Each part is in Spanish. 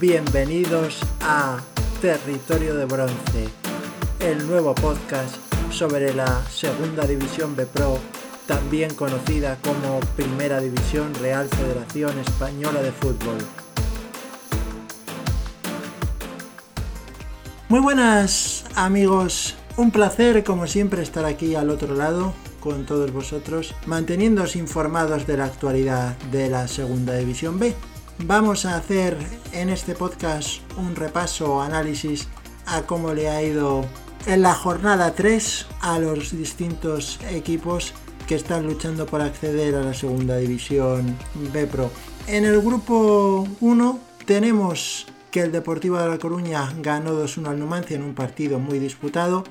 Bienvenidos a Territorio de Bronce, el nuevo podcast sobre la Segunda División B Pro, también conocida como Primera División Real Federación Española de Fútbol. Muy buenas amigos, un placer como siempre estar aquí al otro lado con todos vosotros, manteniéndoos informados de la actualidad de la Segunda División B. Vamos a hacer en este podcast un repaso o análisis a cómo le ha ido en la jornada 3 a los distintos equipos que están luchando por acceder a la segunda división B Pro. En el grupo 1 tenemos que el Deportivo de La Coruña ganó 2-1 al Numancia en un partido muy disputado,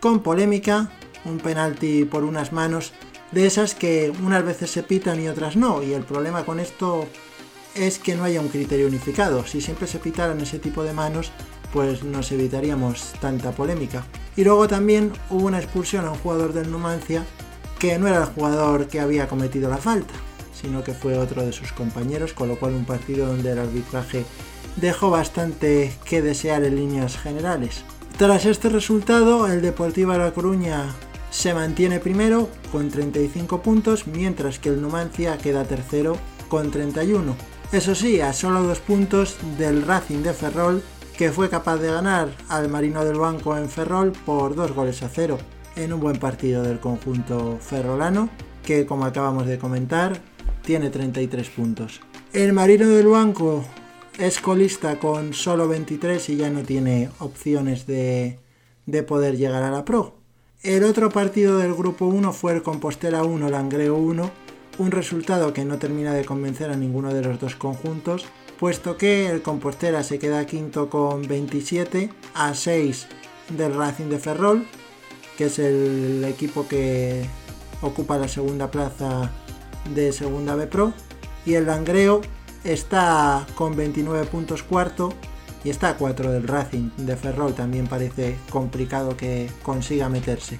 con polémica, un penalti por unas manos, de esas que unas veces se pitan y otras no, y el problema con esto es que no haya un criterio unificado. Si siempre se pitaran ese tipo de manos, pues nos evitaríamos tanta polémica. Y luego también hubo una expulsión a un jugador del Numancia que no era el jugador que había cometido la falta, sino que fue otro de sus compañeros, con lo cual un partido donde el arbitraje dejó bastante que desear en líneas generales. Tras este resultado, el Deportivo de La Coruña se mantiene primero con 35 puntos, mientras que el Numancia queda tercero con 31. Eso sí, a solo dos puntos del Racing de Ferrol, que fue capaz de ganar al Marino del Banco en Ferrol por dos goles a cero, en un buen partido del conjunto ferrolano, que como acabamos de comentar, tiene 33 puntos. El Marino del Banco es colista con solo 23 y ya no tiene opciones de, de poder llegar a la Pro. El otro partido del grupo 1 fue el Compostela 1, Langreo 1, un resultado que no termina de convencer a ninguno de los dos conjuntos, puesto que el Compostela se queda quinto con 27 a 6 del Racing de Ferrol, que es el equipo que ocupa la segunda plaza de Segunda B Pro, y el Langreo está con 29 puntos cuarto y está a 4 del Racing de Ferrol, también parece complicado que consiga meterse.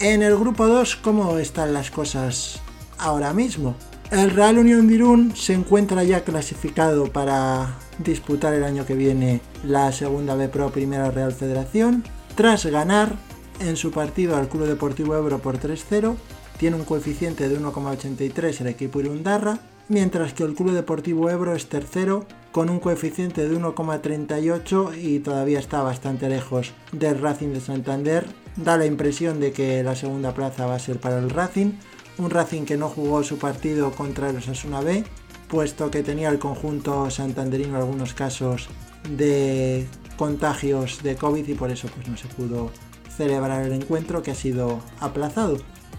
En el grupo 2, ¿cómo están las cosas ahora mismo. El Real Unión de Irún se encuentra ya clasificado para disputar el año que viene la segunda B Pro Primera Real Federación tras ganar en su partido al Club Deportivo Ebro por 3-0. Tiene un coeficiente de 1,83 el equipo Irundarra, mientras que el Club Deportivo Ebro es tercero con un coeficiente de 1,38 y todavía está bastante lejos del Racing de Santander. Da la impresión de que la segunda plaza va a ser para el Racing, un Racing que no jugó su partido contra el Osasuna B, puesto que tenía el conjunto santanderino algunos casos de contagios de COVID y por eso pues no se pudo celebrar el encuentro que ha sido aplazado.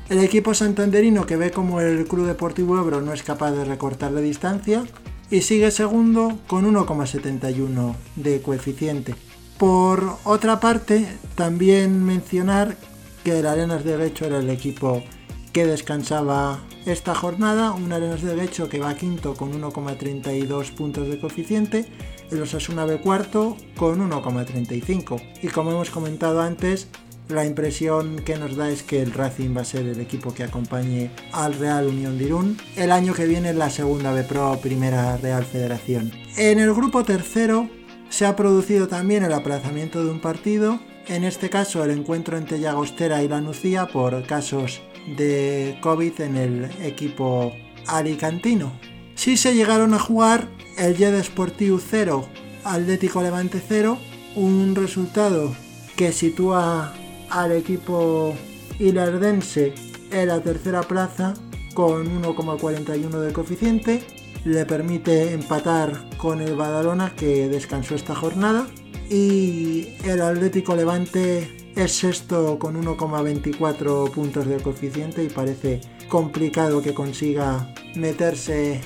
El equipo santanderino que ve como el Club Deportivo Ebro no es capaz de recortar la distancia y sigue segundo con 1,71 de coeficiente. Por otra parte, también mencionar que el Arenas de Guecho era el equipo que descansaba esta jornada, un Arenas de Derecho que va quinto con 1,32 puntos de coeficiente, el Osasuna B cuarto con 1,35. Y como hemos comentado antes, la impresión que nos da es que el Racing va a ser el equipo que acompañe al Real Unión de Irún el año que viene en la segunda B Pro Primera Real Federación. En el grupo tercero se ha producido también el aplazamiento de un partido, en este caso el encuentro entre Llagostera y La Nucía por casos de COVID en el equipo alicantino. Sí se llegaron a jugar el Jed Sportiu 0, Atlético Levante 0, un resultado que sitúa al equipo ilerdense en la tercera plaza con 1,41 de coeficiente. Le permite empatar con el Badalona que descansó esta jornada. Y el Atlético Levante es sexto con 1,24 puntos de coeficiente y parece complicado que consiga meterse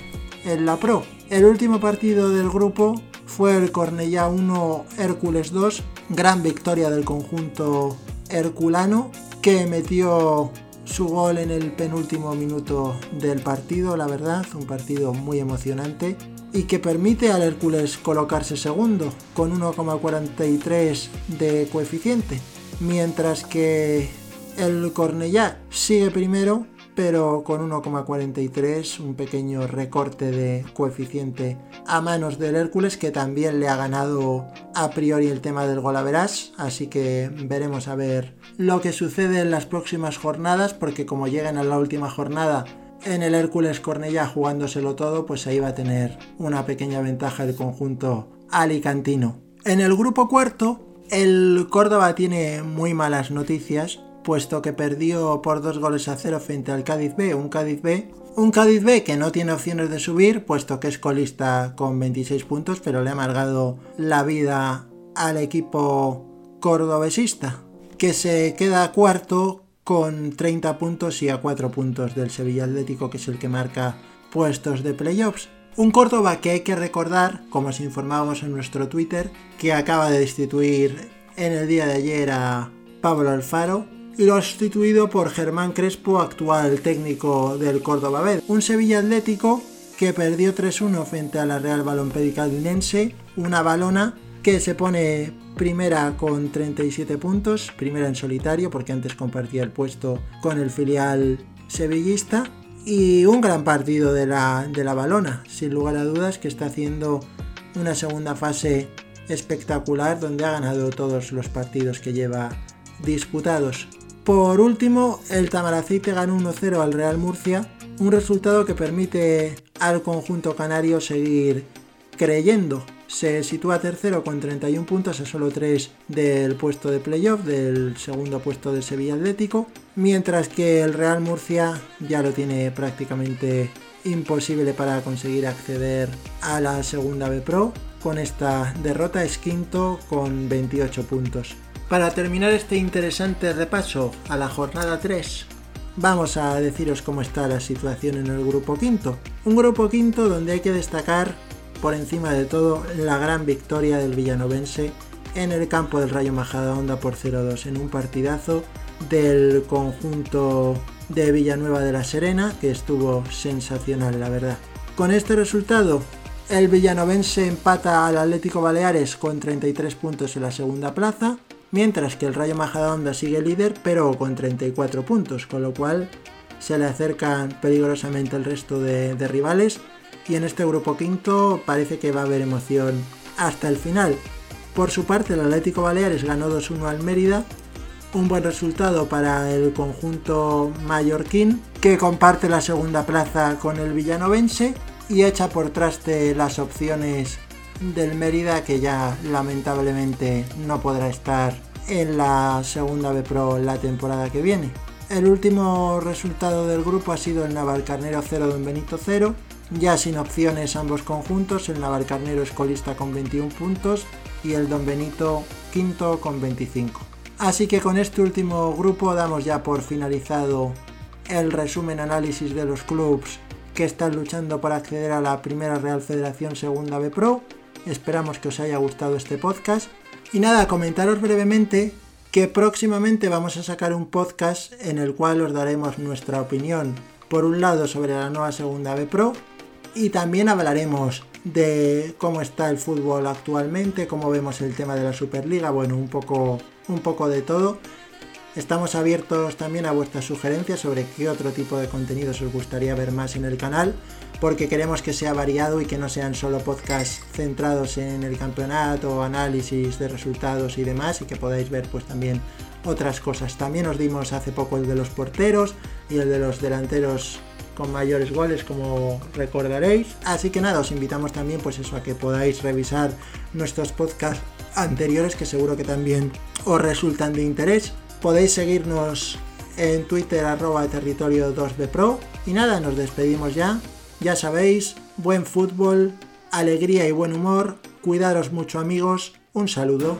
en la Pro. El último partido del grupo fue el Cornellá 1 Hércules 2, gran victoria del conjunto herculano que metió su gol en el penúltimo minuto del partido, la verdad, un partido muy emocionante y que permite al Hércules colocarse segundo con 1,43 de coeficiente mientras que el Cornellá sigue primero, pero con 1,43, un pequeño recorte de coeficiente a manos del Hércules, que también le ha ganado a priori el tema del golaveras, así que veremos a ver lo que sucede en las próximas jornadas, porque como llegan a la última jornada en el Hércules Cornellá jugándoselo todo, pues ahí va a tener una pequeña ventaja el conjunto alicantino. En el grupo cuarto, el Córdoba tiene muy malas noticias, puesto que perdió por dos goles a cero frente al Cádiz B, un Cádiz B. Un Cádiz B que no tiene opciones de subir, puesto que es colista con 26 puntos, pero le ha amargado la vida al equipo cordobesista, que se queda cuarto con 30 puntos y a 4 puntos del Sevilla Atlético, que es el que marca puestos de playoffs. Un Córdoba que hay que recordar, como os informábamos en nuestro Twitter, que acaba de destituir en el día de ayer a Pablo Alfaro y lo ha sustituido por Germán Crespo, actual técnico del Córdoba B. Un Sevilla Atlético que perdió 3-1 frente a la Real Balompédica Linense, una balona que se pone primera con 37 puntos, primera en solitario porque antes compartía el puesto con el filial sevillista y un gran partido de la, de la balona, sin lugar a dudas que está haciendo una segunda fase espectacular donde ha ganado todos los partidos que lleva disputados. Por último, el Tamaracite ganó 1-0 al Real Murcia, un resultado que permite al conjunto canario seguir creyendo se sitúa tercero con 31 puntos a solo 3 del puesto de playoff, del segundo puesto de Sevilla Atlético, mientras que el Real Murcia ya lo tiene prácticamente imposible para conseguir acceder a la segunda B Pro. Con esta derrota es quinto con 28 puntos. Para terminar este interesante repaso a la jornada 3, vamos a deciros cómo está la situación en el grupo quinto. Un grupo quinto donde hay que destacar por encima de todo la gran victoria del villanovense en el campo del Rayo Majadahonda por 0-2 en un partidazo del conjunto de Villanueva de la Serena que estuvo sensacional la verdad. Con este resultado el villanovense empata al Atlético Baleares con 33 puntos en la segunda plaza, mientras que el Rayo Majadahonda sigue líder pero con 34 puntos, con lo cual se le acercan peligrosamente el resto de, de rivales y en este grupo quinto parece que va a haber emoción hasta el final. Por su parte, el Atlético Baleares ganó 2-1 al Mérida, un buen resultado para el conjunto mallorquín, que comparte la segunda plaza con el villanovense y echa por traste las opciones del Mérida, que ya lamentablemente no podrá estar en la segunda B Pro la temporada que viene. El último resultado del grupo ha sido el Navalcarnero 0 Don Benito 0, ya sin opciones ambos conjuntos, el Navalcarnero es colista con 21 puntos y el Don Benito quinto con 25. Así que con este último grupo damos ya por finalizado el resumen análisis de los clubes que están luchando para acceder a la primera Real Federación Segunda B Pro. Esperamos que os haya gustado este podcast. Y nada, comentaros brevemente que próximamente vamos a sacar un podcast en el cual os daremos nuestra opinión, por un lado sobre la nueva Segunda B Pro y también hablaremos de cómo está el fútbol actualmente, cómo vemos el tema de la Superliga, bueno, un poco, un poco de todo. Estamos abiertos también a vuestras sugerencias sobre qué otro tipo de contenidos os gustaría ver más en el canal, porque queremos que sea variado y que no sean solo podcasts centrados en el campeonato, análisis de resultados y demás, y que podáis ver pues también otras cosas. También os dimos hace poco el de los porteros y el de los delanteros con mayores goles como recordaréis. Así que nada, os invitamos también pues eso a que podáis revisar nuestros podcasts anteriores que seguro que también os resultan de interés. Podéis seguirnos en Twitter arroba territorio 2bpro y nada, nos despedimos ya. Ya sabéis, buen fútbol, alegría y buen humor, cuidaros mucho amigos, un saludo.